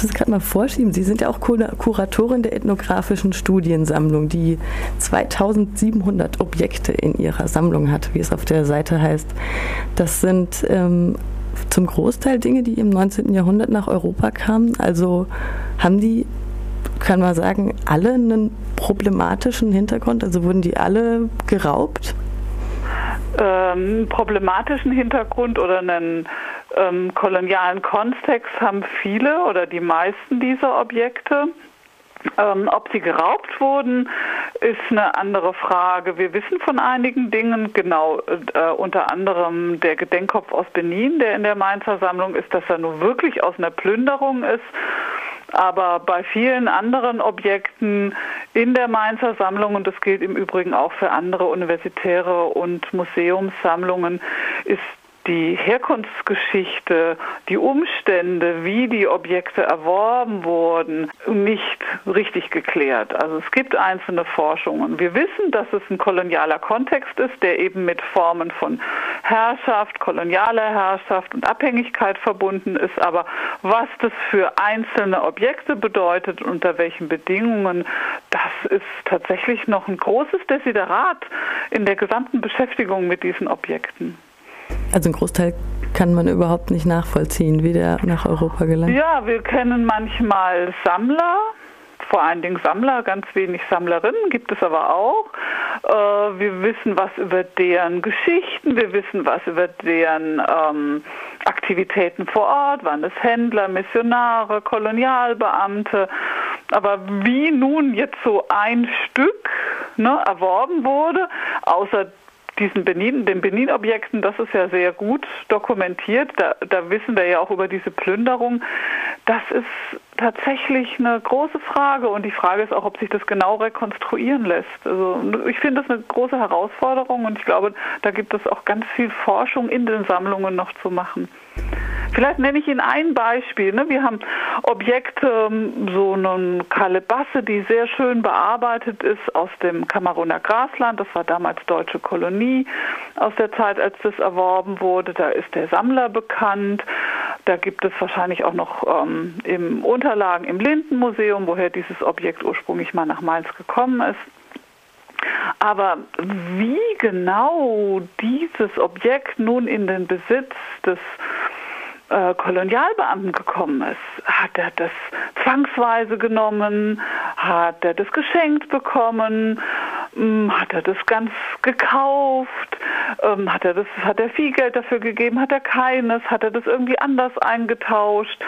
muss es gerade mal vorschieben. Sie sind ja auch Kuratorin der ethnografischen Studiensammlung, die 2700 Objekte in ihrer Sammlung hat, wie es auf der Seite heißt. Das sind ähm, zum Großteil Dinge, die im 19. Jahrhundert nach Europa kamen. Also haben die, kann man sagen, alle einen problematischen Hintergrund? Also wurden die alle geraubt? Ähm, problematischen Hintergrund oder einen ähm, kolonialen Kontext haben viele oder die meisten dieser Objekte. Ähm, ob sie geraubt wurden, ist eine andere Frage. Wir wissen von einigen Dingen, genau, äh, unter anderem der Gedenkkopf aus Benin, der in der Mainzer Sammlung ist, dass er nur wirklich aus einer Plünderung ist. Aber bei vielen anderen Objekten in der Mainzer Sammlung, und das gilt im Übrigen auch für andere universitäre und Museumssammlungen, ist die Herkunftsgeschichte, die Umstände, wie die Objekte erworben wurden, nicht richtig geklärt. Also es gibt einzelne Forschungen. Wir wissen, dass es ein kolonialer Kontext ist, der eben mit Formen von Herrschaft, kolonialer Herrschaft und Abhängigkeit verbunden ist. Aber was das für einzelne Objekte bedeutet, unter welchen Bedingungen, das ist tatsächlich noch ein großes Desiderat in der gesamten Beschäftigung mit diesen Objekten. Also ein Großteil kann man überhaupt nicht nachvollziehen, wie der nach Europa gelangt. Ja, wir kennen manchmal Sammler, vor allen Dingen Sammler, ganz wenig Sammlerinnen gibt es aber auch. Äh, wir wissen was über deren Geschichten, wir wissen was über deren ähm, Aktivitäten vor Ort, waren es Händler, Missionare, Kolonialbeamte. Aber wie nun jetzt so ein Stück ne, erworben wurde, außer diesen Benin, den Benin-Objekten, das ist ja sehr gut dokumentiert. Da, da wissen wir ja auch über diese Plünderung. Das ist tatsächlich eine große Frage und die Frage ist auch, ob sich das genau rekonstruieren lässt. Also ich finde das eine große Herausforderung und ich glaube, da gibt es auch ganz viel Forschung in den Sammlungen noch zu machen. Vielleicht nenne ich Ihnen ein Beispiel. Ne? Wir haben Objekte, ähm, so eine Kalebasse, die sehr schön bearbeitet ist aus dem Kameruner Grasland. Das war damals deutsche Kolonie aus der Zeit, als das erworben wurde. Da ist der Sammler bekannt. Da gibt es wahrscheinlich auch noch ähm, im Unterlagen im Lindenmuseum, woher dieses Objekt ursprünglich mal nach Mainz gekommen ist. Aber wie genau dieses Objekt nun in den Besitz des äh, Kolonialbeamten gekommen ist. Hat er das zwangsweise genommen? Hat er das geschenkt bekommen? Hm, hat er das ganz gekauft? Ähm, hat er das, hat er viel Geld dafür gegeben? Hat er keines? Hat er das irgendwie anders eingetauscht?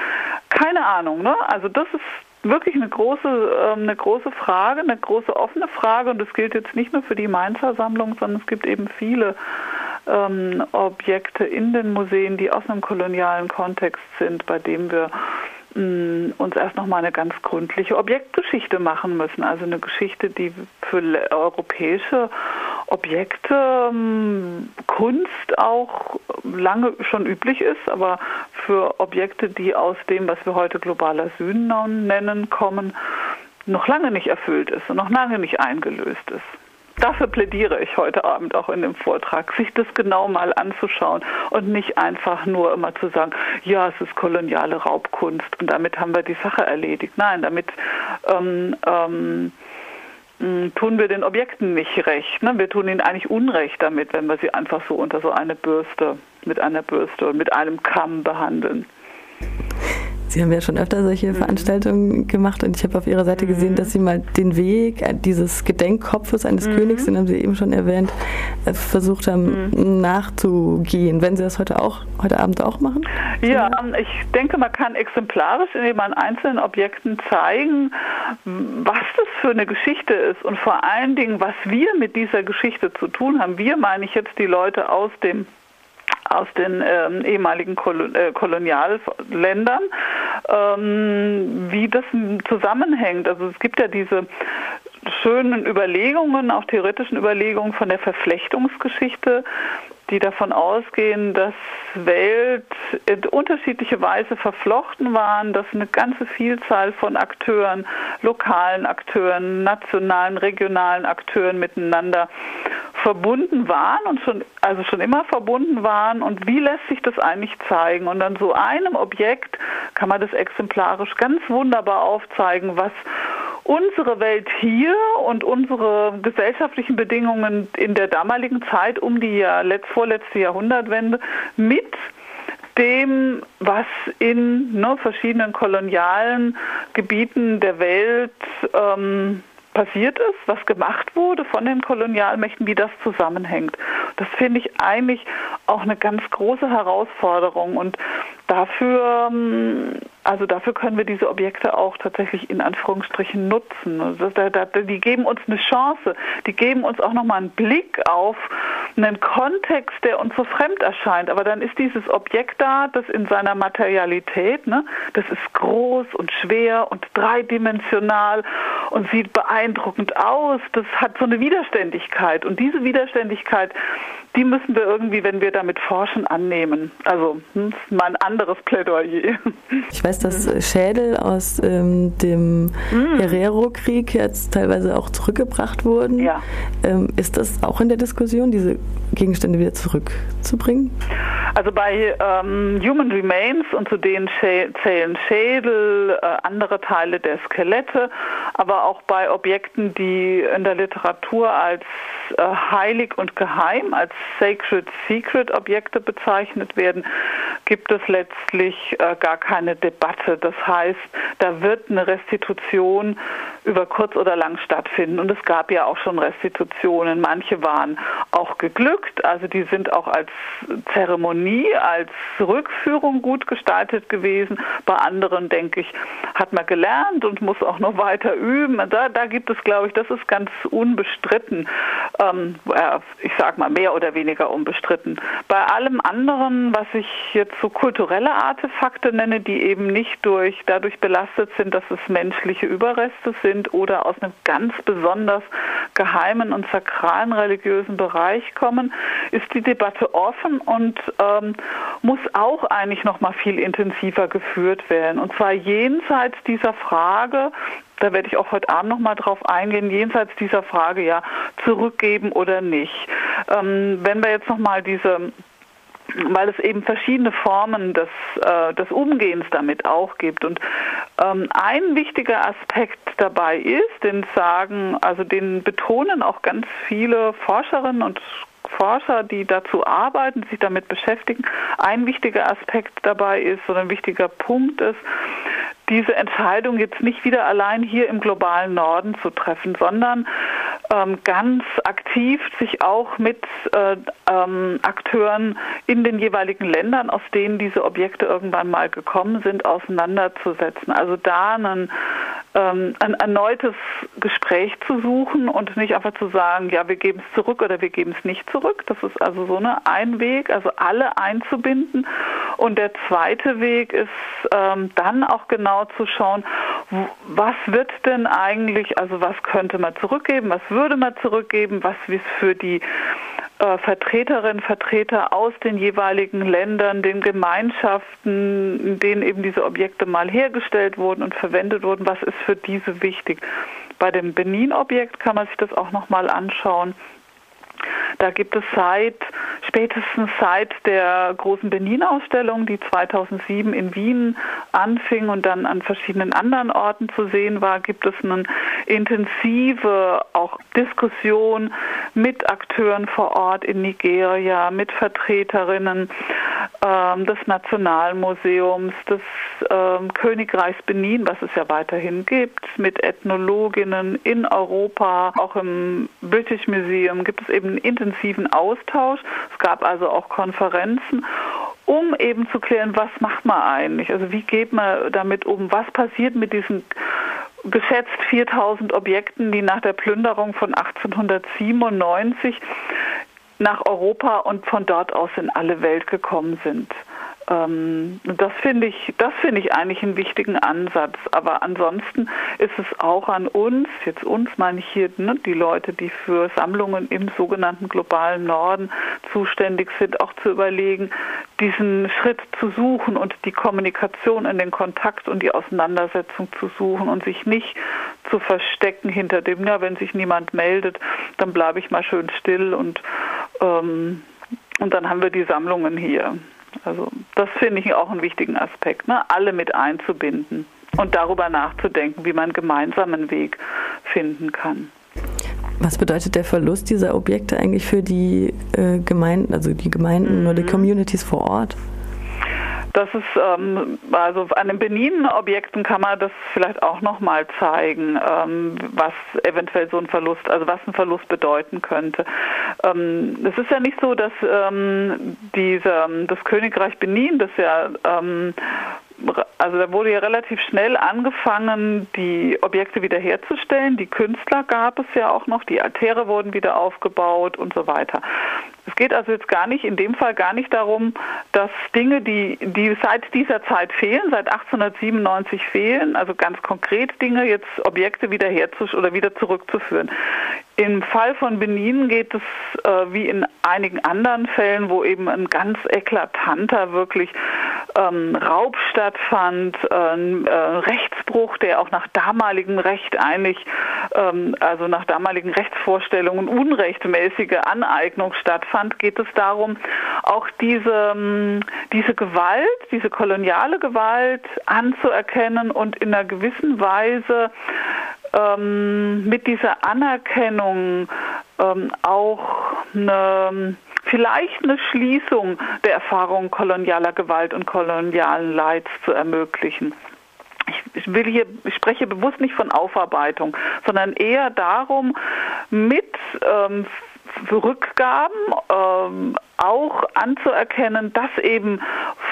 Keine Ahnung, ne? Also das ist wirklich eine große, ähm, eine große Frage, eine große offene Frage und das gilt jetzt nicht nur für die Mainzer Sammlung, sondern es gibt eben viele ähm, Objekte in den Museen, die aus einem kolonialen Kontext sind, bei dem wir mm, uns erst noch mal eine ganz gründliche Objektgeschichte machen müssen, also eine Geschichte, die für europäische Objekte, ähm, Kunst auch lange schon üblich ist, aber für Objekte, die aus dem, was wir heute globaler Süden nennen, kommen, noch lange nicht erfüllt ist und noch lange nicht eingelöst ist dafür plädiere ich heute Abend auch in dem Vortrag, sich das genau mal anzuschauen und nicht einfach nur immer zu sagen, ja, es ist koloniale Raubkunst und damit haben wir die Sache erledigt. Nein, damit ähm, ähm, tun wir den Objekten nicht recht. Ne? Wir tun ihnen eigentlich Unrecht damit, wenn wir sie einfach so unter so eine Bürste, mit einer Bürste und mit einem Kamm behandeln. Sie haben ja schon öfter solche mhm. Veranstaltungen gemacht und ich habe auf Ihrer Seite gesehen, mhm. dass Sie mal den Weg dieses Gedenkkopfes eines mhm. Königs, den haben Sie eben schon erwähnt, äh, versucht haben nachzugehen. Wenn Sie das heute auch heute Abend auch machen? Ja, ich denke, man kann exemplarisch, indem man einzelnen Objekten zeigen, was das für eine Geschichte ist und vor allen Dingen, was wir mit dieser Geschichte zu tun haben. Wir meine ich jetzt die Leute aus dem aus den ähm, ehemaligen Kol äh, Kolonialländern, ähm, wie das zusammenhängt. Also es gibt ja diese schönen Überlegungen, auch theoretischen Überlegungen von der Verflechtungsgeschichte, die davon ausgehen, dass Welt in unterschiedliche Weise verflochten waren, dass eine ganze Vielzahl von Akteuren, lokalen Akteuren, nationalen, regionalen Akteuren miteinander verbunden waren und schon, also schon immer verbunden waren und wie lässt sich das eigentlich zeigen? Und an so einem Objekt kann man das exemplarisch ganz wunderbar aufzeigen, was unsere Welt hier und unsere gesellschaftlichen Bedingungen in der damaligen Zeit um die Jahr, vorletzte Jahrhundertwende mit dem, was in ne, verschiedenen kolonialen Gebieten der Welt ähm, passiert ist, was gemacht wurde von den Kolonialmächten, wie das zusammenhängt. Das finde ich eigentlich auch eine ganz große Herausforderung und dafür, ähm, also dafür können wir diese Objekte auch tatsächlich in Anführungsstrichen nutzen. Also die geben uns eine Chance, die geben uns auch nochmal einen Blick auf einen Kontext, der uns so fremd erscheint. Aber dann ist dieses Objekt da, das in seiner Materialität, ne, das ist groß und schwer und dreidimensional und sieht beeindruckend aus. Das hat so eine Widerständigkeit. Und diese Widerständigkeit, die müssen wir irgendwie, wenn wir damit forschen, annehmen. Also hm, das ist mal ein anderes Plädoyer. Ich weiß, dass mhm. Schädel aus ähm, dem mhm. Herero-Krieg jetzt teilweise auch zurückgebracht wurden. Ja. Ähm, ist das auch in der Diskussion, diese Gegenstände wieder zurückzubringen? Also bei ähm, Human Remains und zu denen zählen Schädel, äh, andere Teile der Skelette, aber auch bei Objekten, die in der Literatur als äh, heilig und geheim, als Sacred Secret Objekte bezeichnet werden, gibt es letztlich äh, gar keine Debatte. Das heißt, da wird eine Restitution über kurz oder lang stattfinden. Und es gab ja auch schon Restitutionen. Manche waren auch geglückt, also die sind auch als Zeremonie, als Rückführung gut gestaltet gewesen. Bei anderen, denke ich, hat man gelernt und muss auch noch weiter üben. Da, da gibt es, glaube ich, das ist ganz unbestritten. Ähm, ich sage mal mehr oder weniger unbestritten. Bei allem anderen, was ich jetzt so kulturelle Artefakte nenne, die eben nicht durch, dadurch belastet sind, dass es menschliche Überreste sind oder aus einem ganz besonders geheimen und sakralen religiösen Bereich kommen, ist die Debatte offen und ähm, muss auch eigentlich noch mal viel intensiver geführt werden. Und zwar jenseits dieser Frage, da werde ich auch heute Abend noch mal drauf eingehen, jenseits dieser Frage ja zurückgeben oder nicht. Ähm, wenn wir jetzt noch mal diese weil es eben verschiedene Formen des, äh, des Umgehens damit auch gibt. Und ein wichtiger Aspekt dabei ist, den sagen, also den betonen auch ganz viele Forscherinnen und Forscher, die dazu arbeiten, sich damit beschäftigen. Ein wichtiger Aspekt dabei ist oder ein wichtiger Punkt ist, diese Entscheidung jetzt nicht wieder allein hier im globalen Norden zu treffen, sondern ähm, ganz aktiv sich auch mit äh, ähm, Akteuren in den jeweiligen Ländern, aus denen diese Objekte irgendwann mal gekommen sind, auseinanderzusetzen. Also da einen ähm, ein erneutes Gespräch zu suchen und nicht einfach zu sagen, ja, wir geben es zurück oder wir geben es nicht zurück. Das ist also so eine ein Weg, also alle einzubinden. Und der zweite Weg ist ähm, dann auch genau zu schauen, was wird denn eigentlich, also was könnte man zurückgeben, was würde man zurückgeben, was ist für die äh, Vertreterinnen, Vertreter aus den jeweiligen Ländern, den Gemeinschaften, in denen eben diese Objekte mal hergestellt wurden und verwendet wurden, was ist für diese wichtig. Bei dem Benin-Objekt kann man sich das auch nochmal anschauen. Da gibt es seit spätestens seit der großen Benin-Ausstellung, die 2007 in Wien anfing und dann an verschiedenen anderen Orten zu sehen war, gibt es eine intensive auch Diskussion mit Akteuren vor Ort in Nigeria, mit Vertreterinnen ähm, des Nationalmuseums, des ähm, Königreichs Benin, was es ja weiterhin gibt, mit Ethnologinnen in Europa, auch im British Museum gibt es eben einen intensiven Austausch. Es gab also auch Konferenzen um eben zu klären, was macht man eigentlich? Also wie geht man damit um? Was passiert mit diesen geschätzt 4000 Objekten, die nach der Plünderung von 1897 nach Europa und von dort aus in alle Welt gekommen sind. Ähm, das finde ich, das finde ich eigentlich einen wichtigen Ansatz. Aber ansonsten ist es auch an uns, jetzt uns meine ich hier, ne, die Leute, die für Sammlungen im sogenannten globalen Norden zuständig sind, auch zu überlegen, diesen Schritt zu suchen und die Kommunikation in den Kontakt und die Auseinandersetzung zu suchen und sich nicht zu verstecken hinter dem, ja, wenn sich niemand meldet, dann bleibe ich mal schön still und, ähm, und dann haben wir die Sammlungen hier. Also das finde ich auch einen wichtigen Aspekt, ne? alle mit einzubinden und darüber nachzudenken, wie man gemeinsamen Weg finden kann. Was bedeutet der Verlust dieser Objekte eigentlich für die äh, Gemeinden, also die Gemeinden mhm. oder die Communities vor Ort? Das ist, ähm, also an den Benin-Objekten kann man das vielleicht auch nochmal zeigen, ähm, was eventuell so ein Verlust, also was ein Verlust bedeuten könnte. Ähm, es ist ja nicht so, dass ähm, diese, das Königreich Benin, das ja ähm, also da wurde ja relativ schnell angefangen, die Objekte wiederherzustellen. Die Künstler gab es ja auch noch, die Altäre wurden wieder aufgebaut und so weiter. Es geht also jetzt gar nicht, in dem Fall gar nicht darum, dass Dinge, die, die seit dieser Zeit fehlen, seit 1897 fehlen, also ganz konkret Dinge, jetzt Objekte wieder oder wieder zurückzuführen. Im Fall von Benin geht es äh, wie in einigen anderen Fällen, wo eben ein ganz eklatanter wirklich ähm, Raub stattfand, äh, ein äh, Rechtsbruch, der auch nach damaligem Recht eigentlich, ähm, also nach damaligen Rechtsvorstellungen unrechtmäßige Aneignung stattfand, geht es darum, auch diese, ähm, diese Gewalt, diese koloniale Gewalt anzuerkennen und in einer gewissen Weise ähm, mit dieser Anerkennung ähm, auch eine vielleicht eine Schließung der Erfahrung kolonialer Gewalt und kolonialen Leids zu ermöglichen. Ich will hier, ich spreche bewusst nicht von Aufarbeitung, sondern eher darum, mit ähm, Rückgaben ähm, auch anzuerkennen, dass eben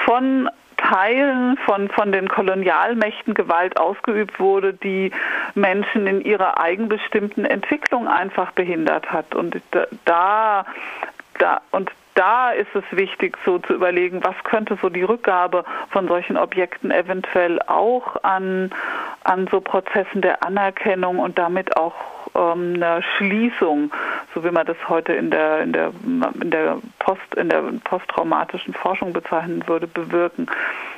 von Teilen von, von den Kolonialmächten Gewalt ausgeübt wurde, die Menschen in ihrer eigenbestimmten Entwicklung einfach behindert hat. Und da da, und da ist es wichtig, so zu überlegen, was könnte so die Rückgabe von solchen Objekten eventuell auch an, an so Prozessen der Anerkennung und damit auch ähm, einer Schließung, so wie man das heute in der, in der, in der Post, in der posttraumatischen Forschung bezeichnen würde, bewirken.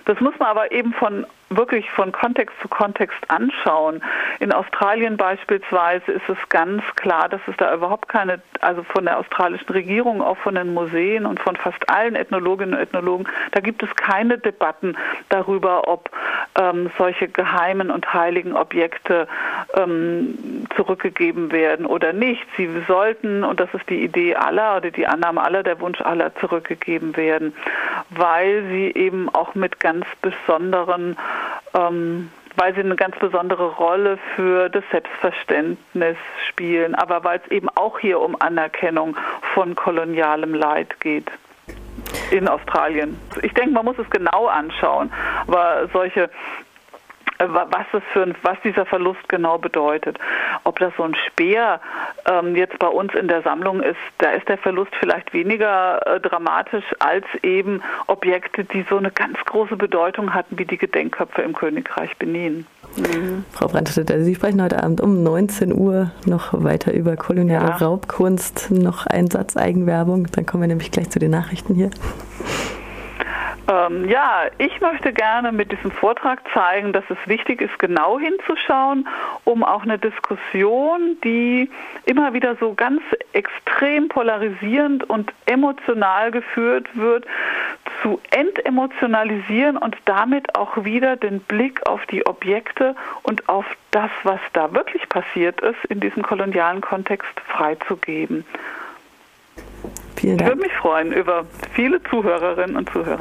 Das muss man aber eben von wirklich von Kontext zu Kontext anschauen. In Australien beispielsweise ist es ganz klar, dass es da überhaupt keine, also von der australischen Regierung, auch von den Museen und von fast allen Ethnologinnen und Ethnologen, da gibt es keine Debatten darüber, ob ähm, solche geheimen und heiligen Objekte ähm, zurückgegeben werden oder nicht. Sie sollten, und das ist die Idee aller oder die Annahme aller, der Wunsch aller, zurückgegeben werden, weil sie eben auch mit ganz besonderen ähm, weil sie eine ganz besondere Rolle für das Selbstverständnis spielen, aber weil es eben auch hier um Anerkennung von kolonialem Leid geht in Australien. Ich denke, man muss es genau anschauen, aber solche was, das für ein, was dieser Verlust genau bedeutet. Ob das so ein Speer ähm, jetzt bei uns in der Sammlung ist, da ist der Verlust vielleicht weniger äh, dramatisch als eben Objekte, die so eine ganz große Bedeutung hatten wie die Gedenkköpfe im Königreich Benin. Mhm. Frau Brandstetter, Sie sprechen heute Abend um 19 Uhr noch weiter über koloniale ja. Raubkunst, noch ein Satz Eigenwerbung, dann kommen wir nämlich gleich zu den Nachrichten hier. Ähm, ja, ich möchte gerne mit diesem Vortrag zeigen, dass es wichtig ist, genau hinzuschauen, um auch eine Diskussion, die immer wieder so ganz extrem polarisierend und emotional geführt wird, zu entemotionalisieren und damit auch wieder den Blick auf die Objekte und auf das, was da wirklich passiert ist, in diesem kolonialen Kontext freizugeben. Ich würde mich freuen über viele Zuhörerinnen und Zuhörer.